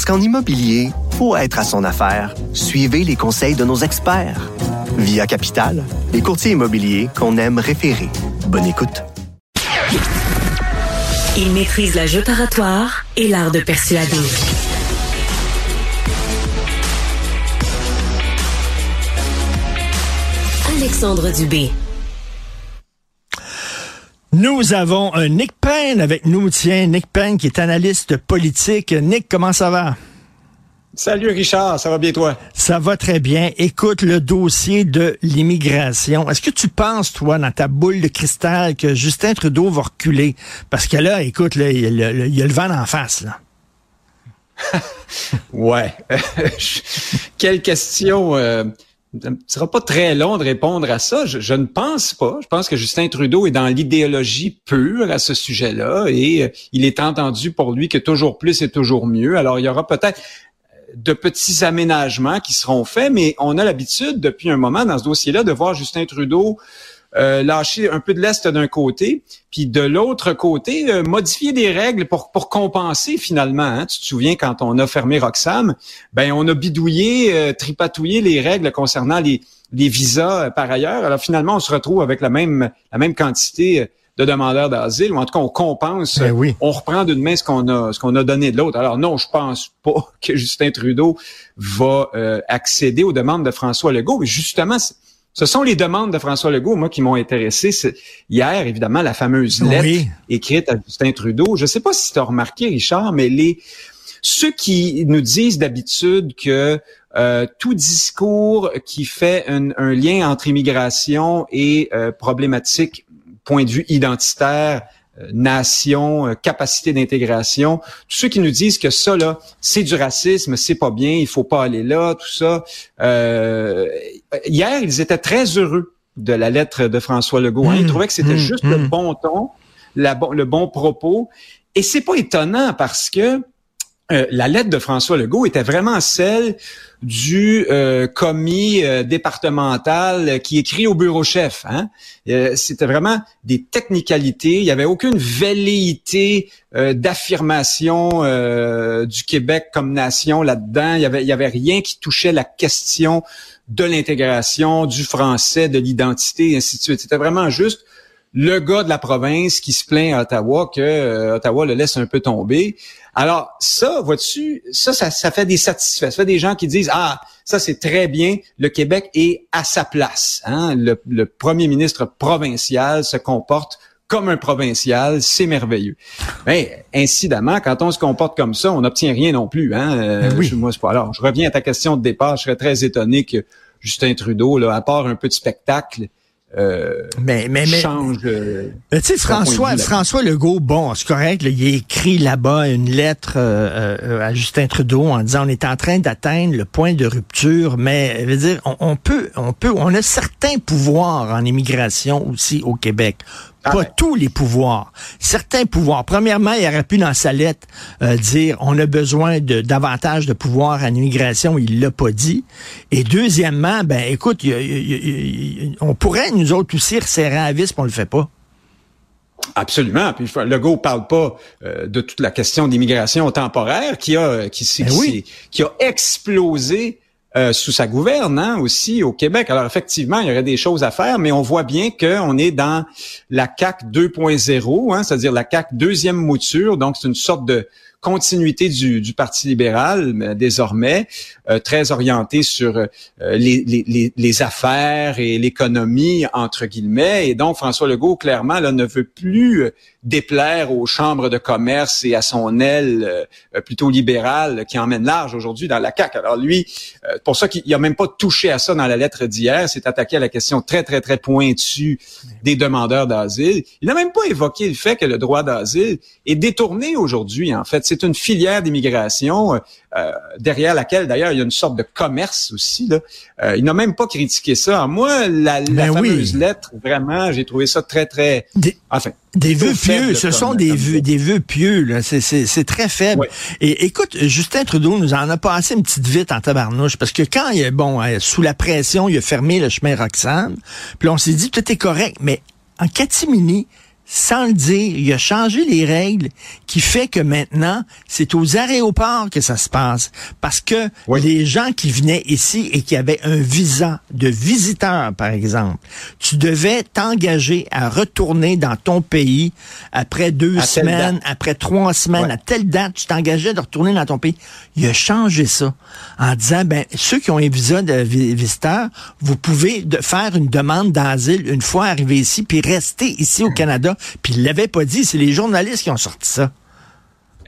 Parce qu'en immobilier, pour être à son affaire, suivez les conseils de nos experts. Via Capital, les courtiers immobiliers qu'on aime référer. Bonne écoute. Il maîtrise la jeu et l'art de persuader. Alexandre Dubé. Nous avons un Nick Payne avec nous. Tiens, Nick Payne qui est analyste politique. Nick, comment ça va? Salut Richard, ça va bien toi? Ça va très bien. Écoute le dossier de l'immigration. Est-ce que tu penses, toi, dans ta boule de cristal, que Justin Trudeau va reculer? Parce que là, écoute, là, il, y a le, il y a le vent en face. Là. ouais. Quelle question. Euh, ne sera pas très long de répondre à ça. Je, je, ne pense pas. Je pense que Justin Trudeau est dans l'idéologie pure à ce sujet-là et euh, il est entendu pour lui que toujours plus est toujours mieux. Alors, il y aura peut-être de petits aménagements qui seront faits, mais on a l'habitude depuis un moment dans ce dossier-là de voir Justin Trudeau euh, lâcher un peu de l'est d'un côté, puis de l'autre côté euh, modifier des règles pour pour compenser finalement. Hein. Tu te souviens quand on a fermé Roxham, ben on a bidouillé, euh, tripatouillé les règles concernant les les visas euh, par ailleurs. Alors finalement, on se retrouve avec la même la même quantité de demandeurs d'asile, ou en tout cas on compense, Ben oui. on reprend d'une main ce qu'on a ce qu'on a donné de l'autre. Alors non, je pense pas que Justin Trudeau va euh, accéder aux demandes de François Legault. Mais justement, ce sont les demandes de François Legault, moi, qui m'ont intéressé. Hier, évidemment, la fameuse lettre Oui. écrite à Justin Trudeau. Je ne sais pas si tu as remarqué, Richard, mais les ceux qui nous disent d'habitude que euh, tout discours qui fait un, un lien entre immigration et euh, problématique point de vue identitaire, nation, euh, capacité d'intégration, tous ceux qui nous disent que ça là, c'est du racisme, c'est pas bien, il faut pas aller là, tout ça. Euh, hier, ils étaient très heureux de la lettre de François Legault. hein. Ils Mmh, trouvaient que c'était mmh, juste mmh. le bon ton, la le bon propos. Et c'est pas étonnant parce que euh, la lettre de François Legault était vraiment celle du euh, commis euh, départemental qui écrit au bureau chef. Hein? Euh, C'était vraiment des technicalités. Il n'y avait aucune velléité euh, d'affirmation du Québec comme nation là-dedans. Il y avait, avait rien qui touchait la question de l'intégration, du français, de l'identité, et ainsi de suite. C'était vraiment juste le gars de la province qui se plaint à Ottawa que euh, Ottawa le laisse un peu tomber. Alors ça, vois-tu, ça, ça, ça fait des satisfaits. Ça fait des gens qui disent ah ça c'est très bien, le Québec est à sa place. Hein? Le, le premier ministre provincial se comporte comme un provincial, c'est merveilleux. Mais incidemment, quand on se comporte comme ça, on n'obtient rien non plus. Hein? Euh, Ben oui. je- moi, c'est pas. Alors, je reviens à ta question de départ. Je serais très étonné que Justin Trudeau, là, à part un peu de spectacle, euh, Mais, mais, mais, change. euh, Mais tu sais, François. François Legault, bon, c'est correct, là, il a écrit là-bas une lettre euh, euh, à Justin Trudeau en disant on est en train d'atteindre le point de rupture, mais je veux dire, on, on peut, on peut, on a certains pouvoirs en immigration aussi au Québec. Ah Pas ouais. tous les pouvoirs. Certains pouvoirs. Premièrement, il aurait pu dans sa lettre euh, dire on a besoin de davantage de pouvoir en immigration. Il l'a pas dit. Et deuxièmement, ben écoute, il y a- il y a- il y a- on pourrait nous autres aussi resserrer à la vis, on le fait pas. Absolument. Puis Legault parle pas euh, de toute la question d'immigration temporaire qui a qui, Ben qui, oui. s'est- qui a explosé euh, sous sa gouverne hein, aussi au Québec. Alors effectivement, il y aurait des choses à faire, mais on voit bien qu'on est dans la CAC 2.0, hein, c'est-à-dire la CAC deuxième mouture. Donc c'est une sorte de continuité du, du Parti libéral mais désormais, euh, très orienté sur euh, les, les, les, affaires et l'économie, entre guillemets. Et donc, François Legault, clairement, là, ne veut plus euh, déplaire aux chambres de commerce et à son aile euh, euh, plutôt libérale qui emmène large aujourd'hui dans la CAQ. Alors lui, euh, pour ça qu'il n'a même pas touché à ça dans la lettre d'hier, s'est attaqué à la question très, très, très pointue des demandeurs d'asile. Il n'a même pas évoqué le fait que le droit d'asile est détourné aujourd'hui, en fait. C'est une filière d'immigration. Euh, euh, derrière laquelle d'ailleurs il y a une sorte de commerce aussi. Là. Euh, il n'a même pas critiqué ça. Moi, la, la Ben oui. fameuse lettre, vraiment, j'ai trouvé ça très, très... Des- Enfin, Des vœux pieux, ce comme- sont des vœux, des vœux pieux. C'est, très faible. Et écoute, Justin Trudeau nous en a passé une petite vite en tabarnouche, parce que quand il est, bon, euh, sous la pression, il a fermé le chemin Roxham, puis on s'est dit, tout est correct, mais en catimini, sans le dire, il a changé les règles qui fait que maintenant, c'est aux aéroports que ça se passe. Parce que Oui. les gens qui venaient ici et qui avaient un visa de visiteur, par exemple, tu devais t'engager à retourner dans ton pays après deux À semaines, après trois semaines, Ouais. à telle date, tu t'engageais de retourner dans ton pays. Il a changé ça en disant, ben, ceux qui ont un visa de vi- visiteur, vous pouvez de faire une demande d'asile une fois arrivé ici, puis rester ici au Canada. Puis il l'avait pas dit, c'est les journalistes qui ont sorti ça.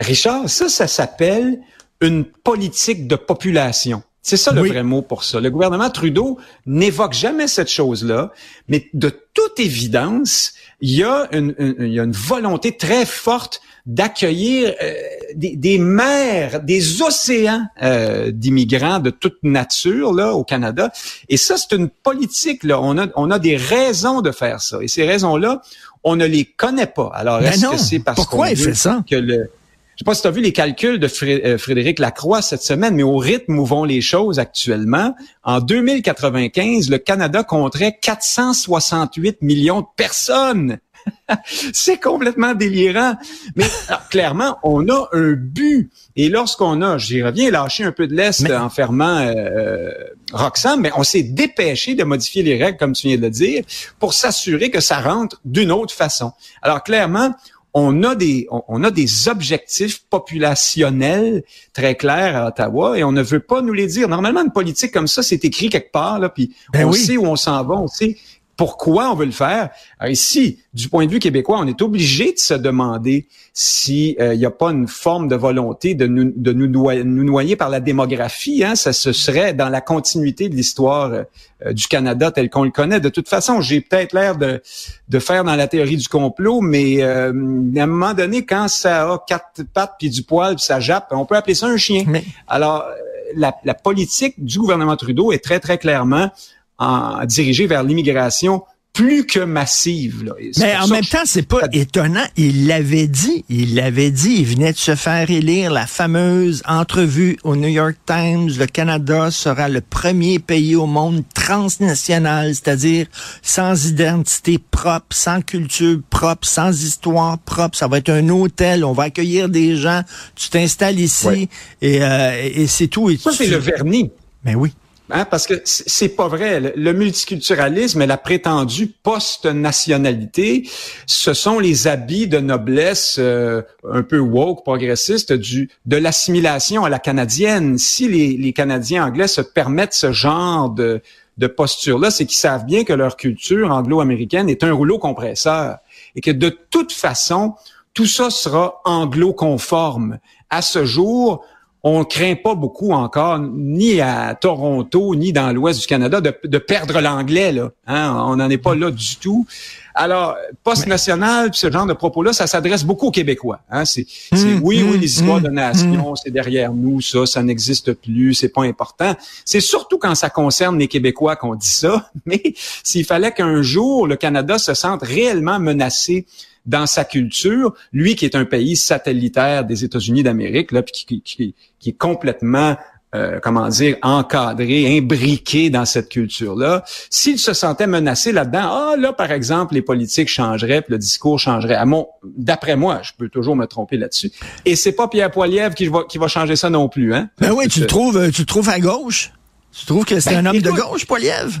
Richard, ça, ça s'appelle une politique de population. C'est ça le Oui. vrai mot pour ça. Le gouvernement Trudeau n'évoque jamais cette chose-là, mais de toute évidence, il y a une, une- il y a une volonté très forte d'accueillir euh, des, des mers, des océans euh, d'immigrants de toute nature là au Canada. Et ça, c'est une politique. Là, on a, on a des raisons de faire ça. Et ces raisons-là, on ne les connaît pas. Alors, Ben est-ce que c'est parce Pourquoi qu'on fait ça? que le je sais pas si tu as vu les calculs de euh, Frédéric Lacroix cette semaine, mais au rythme où vont les choses actuellement, en 2095, le Canada compterait 468 millions de personnes. C'est complètement délirant. Mais alors, clairement, on a un but. Et lorsqu'on a, j'y reviens, lâché un peu de l'Est Mais- en fermant euh, Roxham, mais on s'est dépêché de modifier les règles, comme tu viens de le dire, pour s'assurer que ça rentre d'une autre façon. Alors clairement, on a des on, a des objectifs populationnels très clairs à Ottawa et on ne veut pas nous les dire. Normalement, une politique comme ça, c'est écrit quelque part là, puis Ben on oui. sait où on s'en va, on sait pourquoi on veut le faire. Alors ici, du point de vue québécois, on est obligé de se demander s'il n'y a pas une forme de volonté de nous, de nous, noyer, nous noyer par la démographie. Hein? Ça ce serait dans la continuité de l'histoire euh, du Canada tel qu'on le connaît. De toute façon, j'ai peut-être l'air de, de faire dans la théorie du complot, mais euh, à un moment donné, quand ça a quatre pattes puis du poil puis ça jappe, on peut appeler ça un chien. Mais Alors, euh, la, la politique du gouvernement Trudeau est très, très clairement en, dirigée vers l'immigration plus que massive. Là. Mais en même temps, c'est pas étonnant. Il l'avait dit. Il l'avait dit. Il venait de se faire élire la fameuse entrevue au New York Times. Le Canada sera le premier pays au monde transnational, c'est-à-dire sans identité propre, sans culture propre, sans histoire propre. Ça va être un hôtel. On va accueillir des gens. Tu t'installes ici Ouais. et, euh, et c'est tout. Et Ça, tu- c'est le vernis. Mais oui. Hein, parce que c'est pas vrai. Le multiculturalisme et la prétendue post-nationalité, ce sont les habits de noblesse euh, un peu woke, progressiste, du de l'assimilation à la canadienne. Si les, les Canadiens anglais se permettent ce genre de, de posture-là, c'est qu'ils savent bien que leur culture anglo-américaine est un rouleau compresseur et que de toute façon, tout ça sera anglo-conforme. À ce jour, on craint pas beaucoup encore, ni à Toronto, ni dans l'ouest du Canada, de, de perdre l'anglais. Là. Hein? On n'en est pas là du tout. Alors, post-national, puis ce genre de propos-là, ça s'adresse beaucoup aux Québécois. Hein? C'est, c'est- Hum, oui, oui, hum, les histoires hum, de nation, c'est derrière nous, ça, ça n'existe plus, c'est pas important. C'est surtout quand ça concerne les Québécois qu'on dit ça. Mais s'il fallait qu'un jour le Canada se sente réellement menacé dans sa culture, lui qui est un pays satellitaire des États-Unis d'Amérique, là, puis qui, qui, qui est complètement euh, comment dire, encadré, imbriqué dans cette culture-là. S'il se sentait menacé là-dedans, ah là, par exemple, les politiques changeraient, puis le discours changerait. À mon, d'après moi, je peux toujours me tromper là-dessus. Et c'est pas Pierre Poilievre qui va, qui va changer ça non plus, hein? Ben oui, tu le Euh, trouves, euh, tu le trouves à gauche? Tu trouves que c'est Ben, un homme de gauche, Poiliev?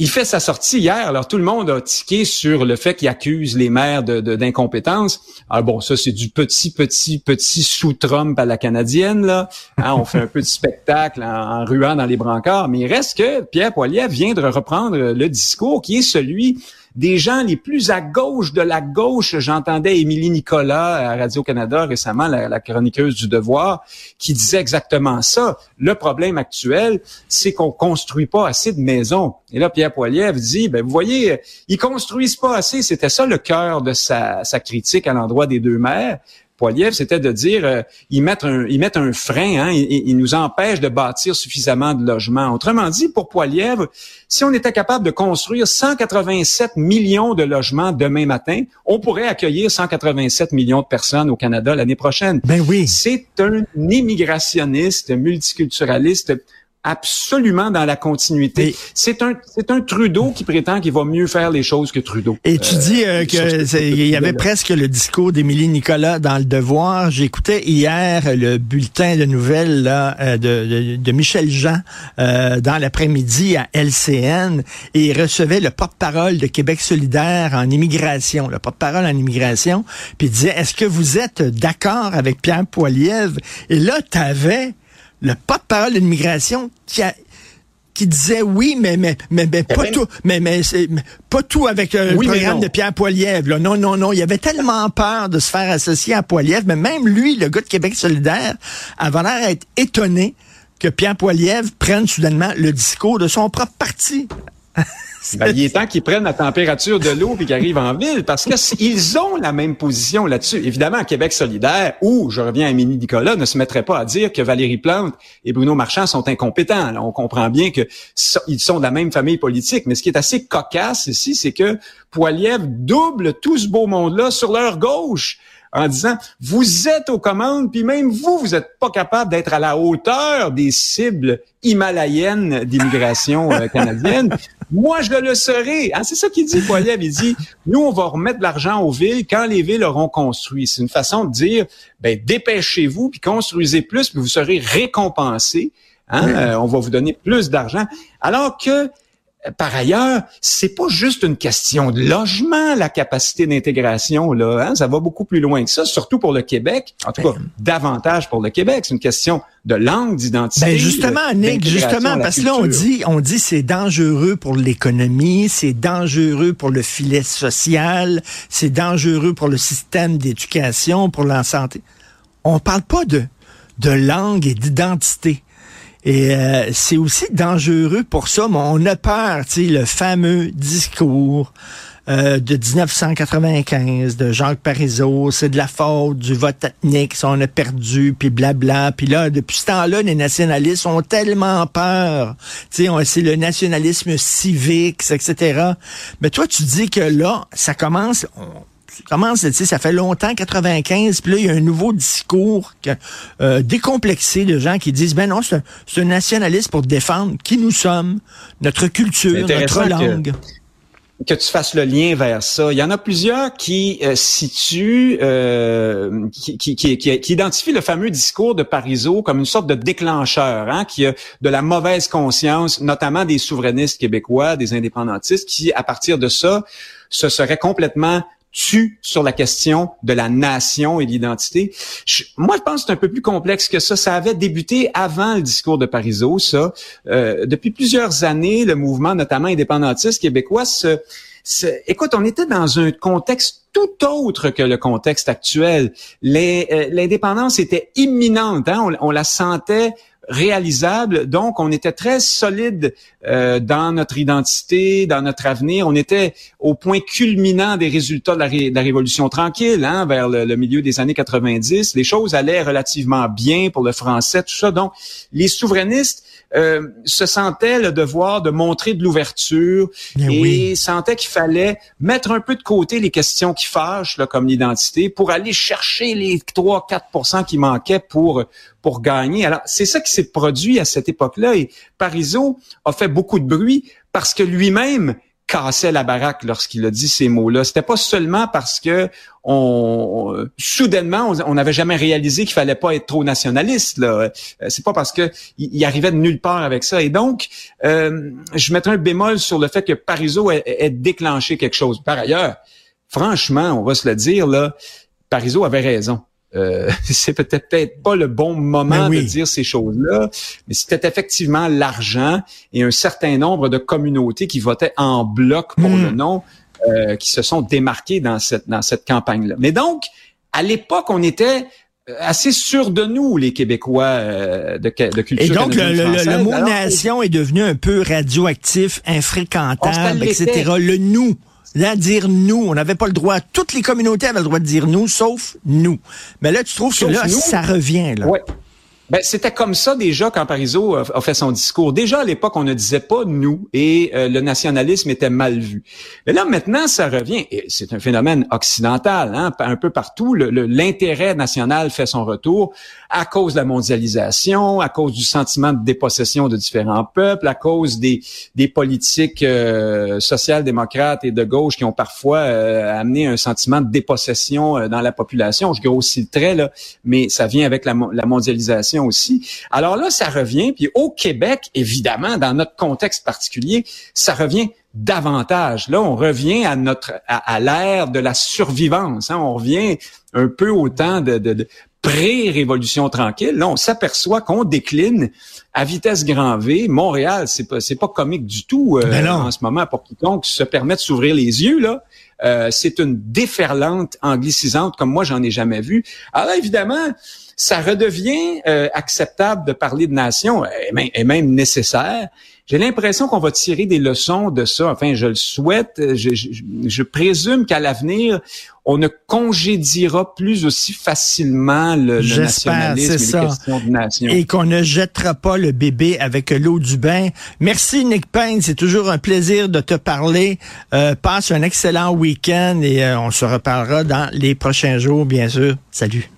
Il fait sa sortie hier. Alors, tout le monde a tiqué sur le fait qu'il accuse les maires de, de- d'incompétence. Alors, bon, ça, c'est du petit, petit, petit sous-Trump à la canadienne, là. Hein, on fait un peu de spectacle en, en ruant dans les brancards. Mais il reste que Pierre Poilievre vient de reprendre le discours qui est celui des gens les plus à gauche de la gauche. J'entendais Émilie Nicolas à Radio-Canada récemment, la, chroniqueuse du Devoir, qui disait exactement ça. Le problème actuel, c'est qu'on construit pas assez de maisons. Et là, Pierre Poilievre dit, ben, vous voyez, ils construisent pas assez. C'était ça le cœur de sa, sa critique à l'endroit des deux maires. Poiliev, c'était de dire euh, ils mettent un ils mettent un frein, hein, ils, ils, nous empêchent de bâtir suffisamment de logements. Autrement dit, pour Poiliev, si on était capable de construire 187 millions de logements demain matin, on pourrait accueillir 187 millions de personnes au Canada l'année prochaine. Ben oui. C'est un immigrationniste multiculturaliste absolument dans la continuité. C'est un c'est un Trudeau qui prétend qu'il va mieux faire les choses que Trudeau. Et tu dis euh, que il y avait presque le discours d'Émilie Nicolas dans le Devoir. J'écoutais hier le bulletin de nouvelles là, euh, de, de, de, Michel Jean euh, dans l'après-midi à LCN et il recevait le porte-parole de Québec solidaire en immigration, le porte-parole en immigration, puis il disait est-ce que vous êtes d'accord avec Pierre Poilievre Et là tu avais le porte-parole de l'immigration qui a qui disait oui, mais mais mais, mais pas tout, mais mais, mais pas tout avec euh, oui, le programme de Pierre Poilievre. Là. Non, non, non. Il avait tellement peur de se faire associer à Poilievre, mais même lui, le gars de Québec solidaire, avait l'air d'être étonné que Pierre Poilievre prenne soudainement le discours de son propre parti. Ben, il est temps qu'ils prennent la température de l'eau et qu'ils arrivent en ville parce qu'ils ont la même position là-dessus. Évidemment, Québec solidaire, ou je reviens à Mini Nicolas, ne se mettrait pas à dire que Valérie Plante et Bruno Marchand sont incompétents. on comprend bien que ils sont de la même famille politique. Mais ce qui est assez cocasse ici, c'est que Poiliev double tout ce beau monde-là sur leur gauche en disant vous êtes aux commandes, puis même vous, vous n'êtes pas capable d'être à la hauteur des cibles himalayennes d'immigration euh, canadienne. Moi, je le serai. Ah, c'est ça qu'il dit, Poiliev. Il dit, nous, on va remettre de l'argent aux villes quand les villes auront construit. C'est une façon de dire, ben, dépêchez-vous, puis construisez plus, puis vous serez récompensés. Hein? Euh, on va vous donner plus d'argent. Alors que par ailleurs, c'est pas juste une question de logement, la capacité d'intégration là, hein? ça va beaucoup plus loin que ça, surtout pour le Québec. En tout cas, ben. davantage pour le Québec. C'est une question de langue, d'identité. Ben justement, Nick, justement, parce que là on dit, on dit c'est dangereux pour l'économie, c'est dangereux pour le filet social, c'est dangereux pour le système d'éducation, pour la santé. On parle pas de de langue et d'identité. Et euh, c'est aussi dangereux pour ça, mais on a peur, tu sais, le fameux discours euh, de 1995 de Jacques Parizeau, c'est de la faute du vote ethnique, ça on a perdu, puis blabla. Puis là, depuis ce temps-là, les nationalistes ont tellement peur. Tu sais, c'est le nationalisme civique, etc. Mais toi, tu dis que là, ça commence commence, tu sais, ça fait longtemps, 95, puis là, il y a un nouveau discours euh, décomplexé de gens qui disent, ben non, c'est un, un, nationaliste pour défendre qui nous sommes, notre culture, notre langue. Que, tu fasses le lien vers ça. Il y en a plusieurs qui euh, situent, euh, qui, qui, qui, qui, identifient le fameux discours de Parizeau comme une sorte de déclencheur, hein, qui a de la mauvaise conscience, notamment des souverainistes québécois, des indépendantistes, qui, à partir de ça, se seraient complètement tue sur la question de la nation et de l'identité. Moi, je pense que c'est un peu plus complexe que ça. Ça avait débuté avant le discours de Parizeau, ça. Euh, depuis plusieurs années, le mouvement, notamment indépendantiste québécois, se, écoute, on était dans un contexte tout autre que le contexte actuel. Euh, l'indépendance était imminente, hein? on, on, la sentait réalisable. Donc, on était très solide euh, dans notre identité, dans notre avenir. On était au point culminant des résultats de la, Révolution tranquille, hein, vers le, milieu des années 90. Les choses allaient relativement bien pour le français, tout ça. Donc, les souverainistes euh, se sentaient le devoir de montrer de l'ouverture et sentaient qu'il fallait mettre un peu de côté les questions qui fâchent, là, comme l'identité, pour aller chercher les 3-4% qui manquaient pour pour gagner. Alors, c'est ça qui s'est produit à cette époque-là. Et Parizeau a fait beaucoup de bruit parce que lui-même cassait la baraque lorsqu'il a dit ces mots-là. C'était pas seulement parce que on, soudainement on n'avait jamais réalisé qu'il fallait pas être trop nationaliste. Là, euh, c'est pas parce que il, arrivait de nulle part avec ça. Et donc, euh, je mettrais un bémol sur le fait que Parizeau ait, déclenché quelque chose. Par ailleurs, franchement, on va se le dire là, avait raison. Euh, c'est peut-être pas le bon moment de dire ces choses-là, mais c'était effectivement l'argent et un certain nombre de communautés qui votaient en bloc pour hmm. le non, euh, qui se sont démarquées dans cette dans cette campagne-là. Mais donc, à l'époque, on était euh, assez sûr de nous, les Québécois de, de culture. Et donc, le, mot nation est devenu un peu radioactif, infréquentable, etc. Le nous. Là, dire nous, on n'avait pas le droit. Toutes les communautés avaient le droit de dire nous, sauf nous. Mais là, tu trouves que là, ça revient. Là. Ouais. Ben, c'était comme ça déjà quand Parizeau a, fait son discours. Déjà à l'époque, on ne disait pas nous et euh, le nationalisme était mal vu. Mais là, maintenant, ça revient. Et c'est un phénomène occidental, hein, un peu partout. L'intérêt national fait son retour à cause de la mondialisation, à cause du sentiment de dépossession de différents peuples, à cause des, des politiques euh, social-démocrates et de gauche qui ont parfois euh, amené un sentiment de dépossession euh, dans la population. Je grossis le trait, là, mais ça vient avec la, la mondialisation aussi. Alors là, ça revient, puis au Québec, évidemment, dans notre contexte particulier, ça revient davantage. Là, on revient à notre à, l'ère de la survivance. Hein. On revient un peu au temps de, de, pré-révolution tranquille. Là, on s'aperçoit qu'on décline à vitesse grand V. Montréal, c'est pas c'est pas comique du tout euh, ben en ce moment pour quiconque se permet de s'ouvrir les yeux là. Euh, c'est une déferlante anglicisante comme moi j'en ai jamais vu. Alors évidemment, ça redevient euh, acceptable de parler de nation et même, nécessaire. J'ai l'impression qu'on va tirer des leçons de ça. Enfin, je le souhaite. Je, je, présume qu'à l'avenir, on ne congédiera plus aussi facilement le, le nationalisme et les questions de nation. Et qu'on ne jettera pas le bébé avec l'eau du bain. Merci Nick Payne, c'est toujours un plaisir de te parler. Euh, passe un excellent et euh, on se reparlera dans les prochains jours, bien sûr. Salut.